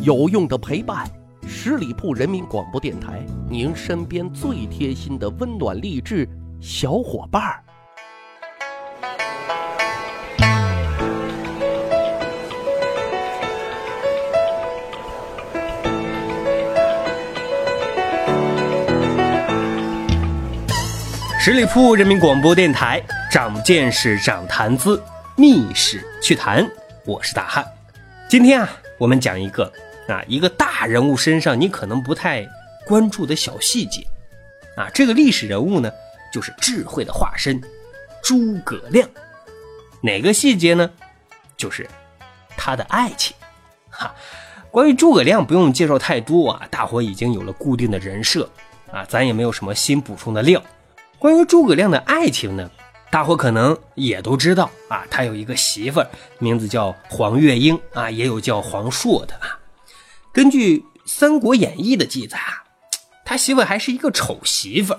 有用的陪伴，十里铺人民广播电台，您身边最贴心的温暖励志小伙伴儿。十里铺人民广播电台，长见识，长谈资，密室趣谈，我是大汉。今天啊，我们讲一个啊，一个大人物身上你可能不太关注的小细节啊。这个历史人物呢，就是智慧的化身诸葛亮。哪个细节呢？就是他的爱情。哈，关于诸葛亮不用介绍太多啊，大伙已经有了固定的人设啊，咱也没有什么新补充的料。关于诸葛亮的爱情呢，大伙可能也都知道啊，他有一个媳妇儿，名字叫黄月英啊，也有叫黄硕的啊。根据《三国演义》的记载啊，他媳妇还是一个丑媳妇。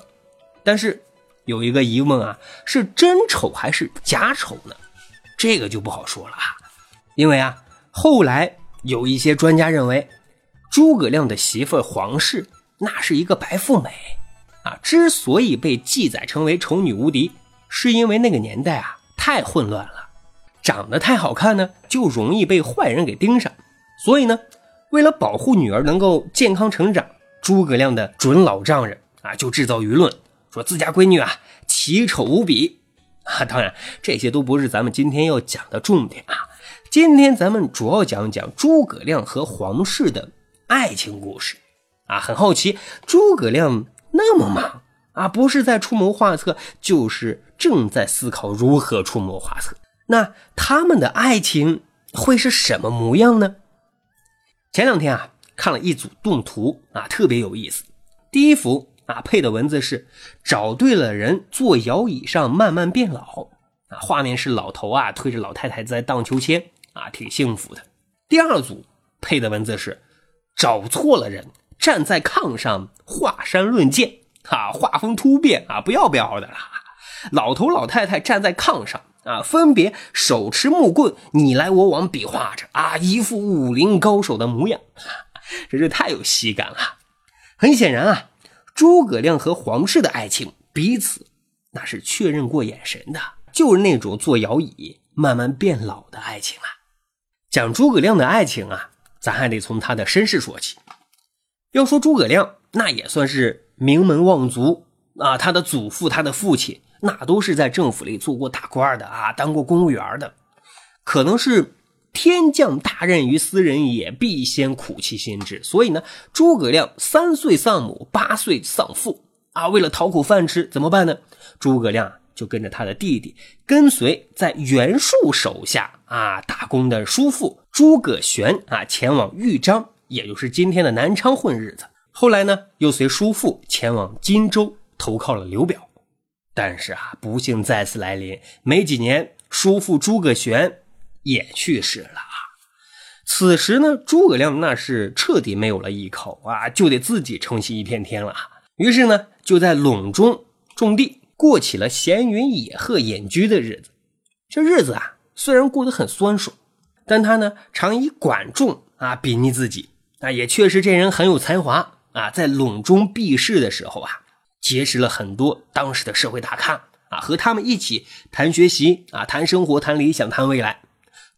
但是有一个疑问啊，是真丑还是假丑呢？这个就不好说了啊。因为啊，后来有一些专家认为，诸葛亮的媳妇黄氏那是一个白富美。啊，之所以被记载成为丑女无敌，是因为那个年代啊太混乱了，长得太好看呢就容易被坏人给盯上。所以呢，为了保护女儿能够健康成长，诸葛亮的准老丈人啊就制造舆论，说自家闺女啊奇丑无比啊。当然，这些都不是咱们今天要讲的重点啊。今天咱们主要讲讲诸葛亮和黄氏的爱情故事啊。很好奇，诸葛亮。那么忙啊，不是在出谋划策，就是正在思考如何出谋划策。那他们的爱情会是什么模样呢？前两天啊，看了一组动图啊，特别有意思。第一幅啊，配的文字是“找对了人，坐摇椅上慢慢变老”。啊，画面是老头啊推着老太太在荡秋千啊，挺幸福的。第二组配的文字是“找错了人”。站在炕上华山论剑，啊，画风突变啊，不要不要的了。老头老太太站在炕上啊，分别手持木棍，你来我往比划着啊，一副武林高手的模样，真是太有喜感了。很显然啊，诸葛亮和黄氏的爱情，彼此那是确认过眼神的，就是那种坐摇椅慢慢变老的爱情啊。讲诸葛亮的爱情啊，咱还得从他的身世说起。要说诸葛亮，那也算是名门望族啊。他的祖父、他的父亲，那都是在政府里做过大官的啊，当过公务员的。可能是天降大任于斯人也，必先苦其心志。所以呢，诸葛亮三岁丧母，八岁丧父啊。为了讨口饭吃，怎么办呢？诸葛亮就跟着他的弟弟，跟随在袁术手下啊打工的叔父诸葛玄啊，前往豫章。也就是今天的南昌混日子，后来呢，又随叔父前往荆州投靠了刘表，但是啊，不幸再次来临，没几年，叔父诸葛玄也去世了啊。此时呢，诸葛亮那是彻底没有了依靠啊，就得自己撑起一片天了。于是呢，就在陇中种地，过起了闲云野鹤、隐居的日子。这日子啊，虽然过得很酸爽，但他呢，常以管仲啊比拟自己。啊，也确实这人很有才华啊，在陇中避世的时候啊，结识了很多当时的社会大咖啊，和他们一起谈学习啊，谈生活，谈理想，谈未来。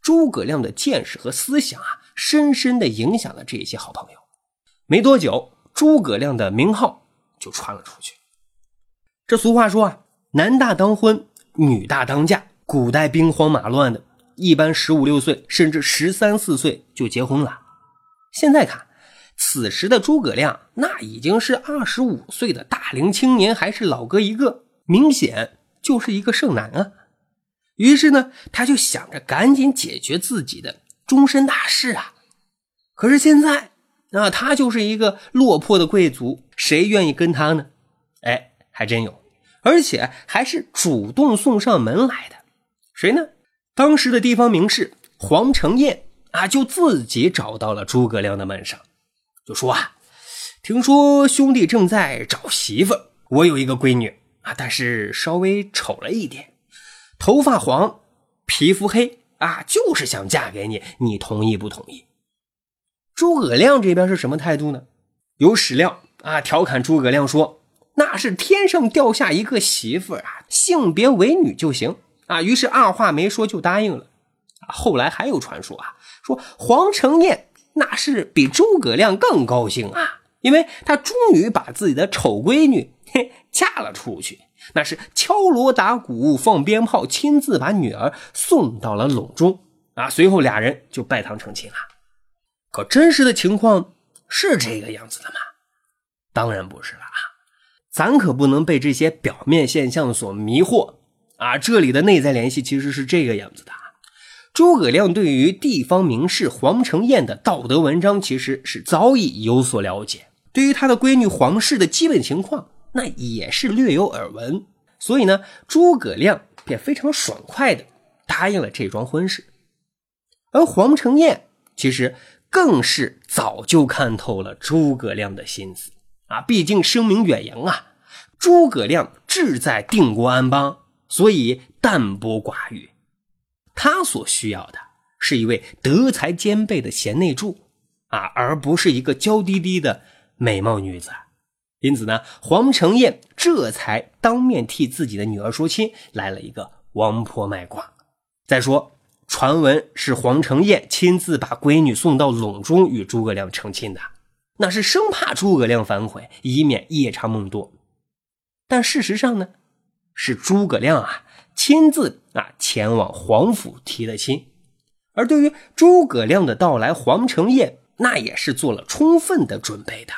诸葛亮的见识和思想啊，深深的影响了这些好朋友。没多久，诸葛亮的名号就传了出去。这俗话说啊，男大当婚，女大当嫁。古代兵荒马乱的，一般十五六岁，甚至十三四岁就结婚了。现在看，此时的诸葛亮那已经是二十五岁的大龄青年，还是老哥一个，明显就是一个剩男啊。于是呢，他就想着赶紧解决自己的终身大事啊。可是现在，啊，他就是一个落魄的贵族，谁愿意跟他呢？哎，还真有，而且还是主动送上门来的。谁呢？当时的地方名士黄承彦。啊，就自己找到了诸葛亮的门上，就说啊，听说兄弟正在找媳妇，我有一个闺女啊，但是稍微丑了一点，头发黄，皮肤黑啊，就是想嫁给你，你同意不同意？诸葛亮这边是什么态度呢？有史料啊，调侃诸葛亮说：“那是天上掉下一个媳妇啊，性别为女就行啊。”于是二话没说就答应了。后来还有传说啊，说黄承彦那是比诸葛亮更高兴啊，因为他终于把自己的丑闺女嘿嫁了出去，那是敲锣打鼓放鞭炮，亲自把女儿送到了陇中啊。随后俩人就拜堂成亲了。可真实的情况。是这个样子的吗？当然不是了啊！咱可不能被这些表面现象所迷惑啊！这里的内在联系其实是这个样子的：诸葛亮对于地方名士黄承彦的道德文章，其实是早已有所了解；对于他的闺女黄氏的基本情况，那也是略有耳闻。所以呢，诸葛亮便非常爽快的答应了这桩婚事。而黄承彦其实。更是早就看透了诸葛亮的心思啊！毕竟声名远扬啊，诸葛亮志在定国安邦，所以淡泊寡欲。他所需要的是一位德才兼备的贤内助啊，而不是一个娇滴滴的美貌女子。因此呢，黄承彦这才当面替自己的女儿说亲，来了一个王婆卖瓜。再说。传闻是黄承彦亲自把闺女送到陇中与诸葛亮成亲的，那是生怕诸葛亮反悔，以免夜长梦多。但事实上呢，是诸葛亮啊亲自啊前往皇府提的亲。而对于诸葛亮的到来，黄承彦那也是做了充分的准备的。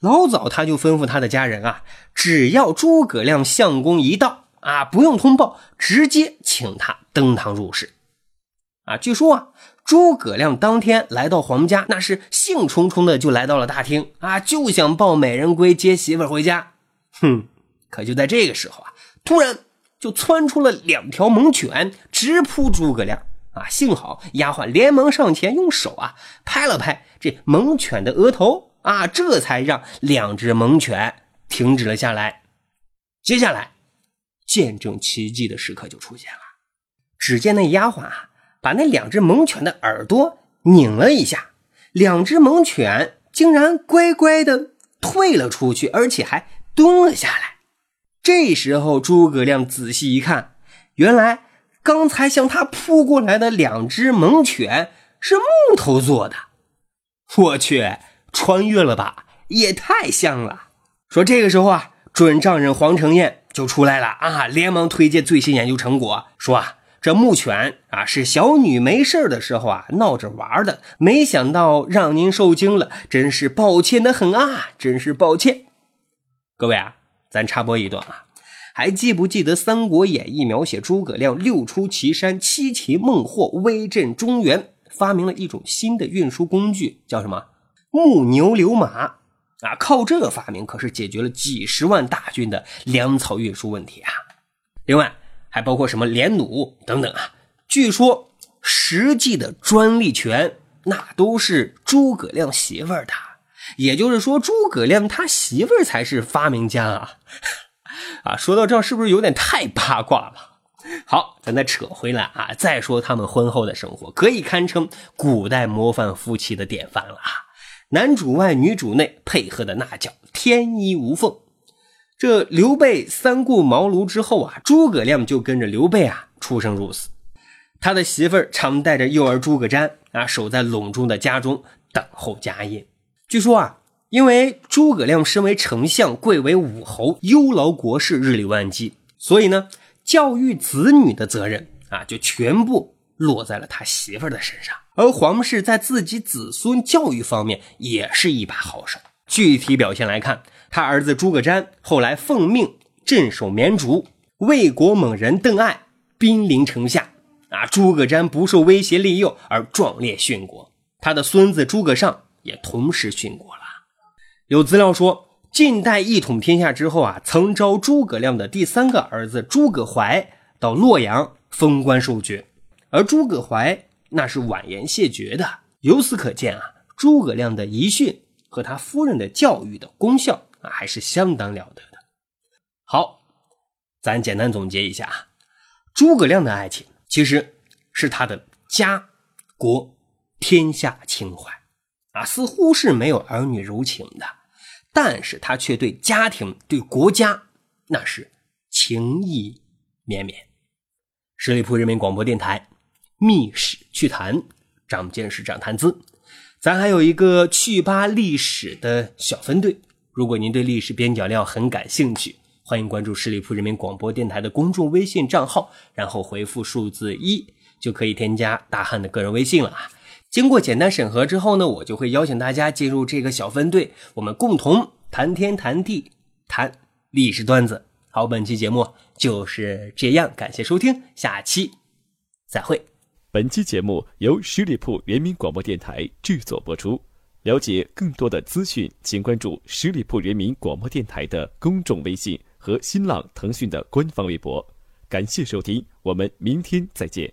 老早他就吩咐他的家人啊，只要诸葛亮相公一到啊，不用通报，直接请他登堂入室。啊，据说啊，诸葛亮当天来到黄家，那是兴冲冲的就来到了大厅啊，就想抱美人归接媳妇回家。哼，可就在这个时候啊，突然就窜出了两条猛犬，直扑诸葛亮啊！幸好丫鬟连忙上前用手啊拍了拍这猛犬的额头啊，这才让两只猛犬停止了下来。接下来，见证奇迹的时刻就出现了，只见那丫鬟啊。把那两只猛犬的耳朵拧了一下，两只猛犬竟然乖乖的退了出去，而且还蹲了下来。这时候，诸葛亮仔细一看，原来刚才向他扑过来的两只猛犬是木头做的。我去，穿越了吧？也太像了。说这个时候啊，准丈人黄承彦就出来了啊，连忙推荐最新研究成果，说啊。这牧犬啊，是小女没事的时候啊闹着玩的，没想到让您受惊了，真是抱歉的很啊，真是抱歉。各位啊，咱插播一段啊，还记不记得《三国演义》描写诸葛亮六出祁山，七擒孟获，威震中原，发明了一种新的运输工具，叫什么？木牛流马啊！靠这个发明可是解决了几十万大军的粮草运输问题啊！另外。还包括什么连弩等等啊？据说实际的专利权那都是诸葛亮媳妇儿的，也就是说诸葛亮他媳妇儿才是发明家啊！啊，说到这是不是有点太八卦了？好，咱再扯回来啊，再说他们婚后的生活，可以堪称古代模范夫妻的典范了啊！男主外女主内，配合的那叫天衣无缝。这刘备三顾茅庐之后啊，诸葛亮就跟着刘备啊出生入死。他的媳妇儿常带着幼儿诸葛瞻啊守在陇中的家中等候家业。据说啊，因为诸葛亮身为丞相，贵为武侯，忧劳国事，日理万机，所以呢，教育子女的责任啊就全部落在了他媳妇儿的身上。而皇室在自己子孙教育方面也是一把好手。具体表现来看。他儿子诸葛瞻后来奉命镇守绵竹，魏国猛人邓艾兵临城下，啊，诸葛瞻不受威胁利诱而壮烈殉国。他的孙子诸葛尚也同时殉国了。有资料说，晋代一统天下之后啊，曾招诸葛亮的第三个儿子诸葛怀到洛阳封官受爵，而诸葛怀那是婉言谢绝的。由此可见啊，诸葛亮的遗训和他夫人的教育的功效。啊，还是相当了得的。好，咱简单总结一下啊，诸葛亮的爱情其实是他的家国天下情怀啊，似乎是没有儿女柔情的，但是他却对家庭、对国家那是情意绵绵。十里铺人民广播电台《密史趣谈》，长见识，长谈资。咱还有一个趣吧历史的小分队，如果您对历史边角料很感兴趣，欢迎关注十里铺人民广播电台的公众微信账号，然后回复数字一，就可以添加大汉的个人微信了啊。经过简单审核之后呢，我就会邀请大家进入这个小分队，我们共同谈天谈地，谈历史段子。好，本期节目就是这样，感谢收听，下期再会。本期节目由十里铺人民广播电台制作播出。了解更多的资讯，请关注十里铺人民广播电台的公众微信和新浪、腾讯的官方微博。感谢收听，我们明天再见。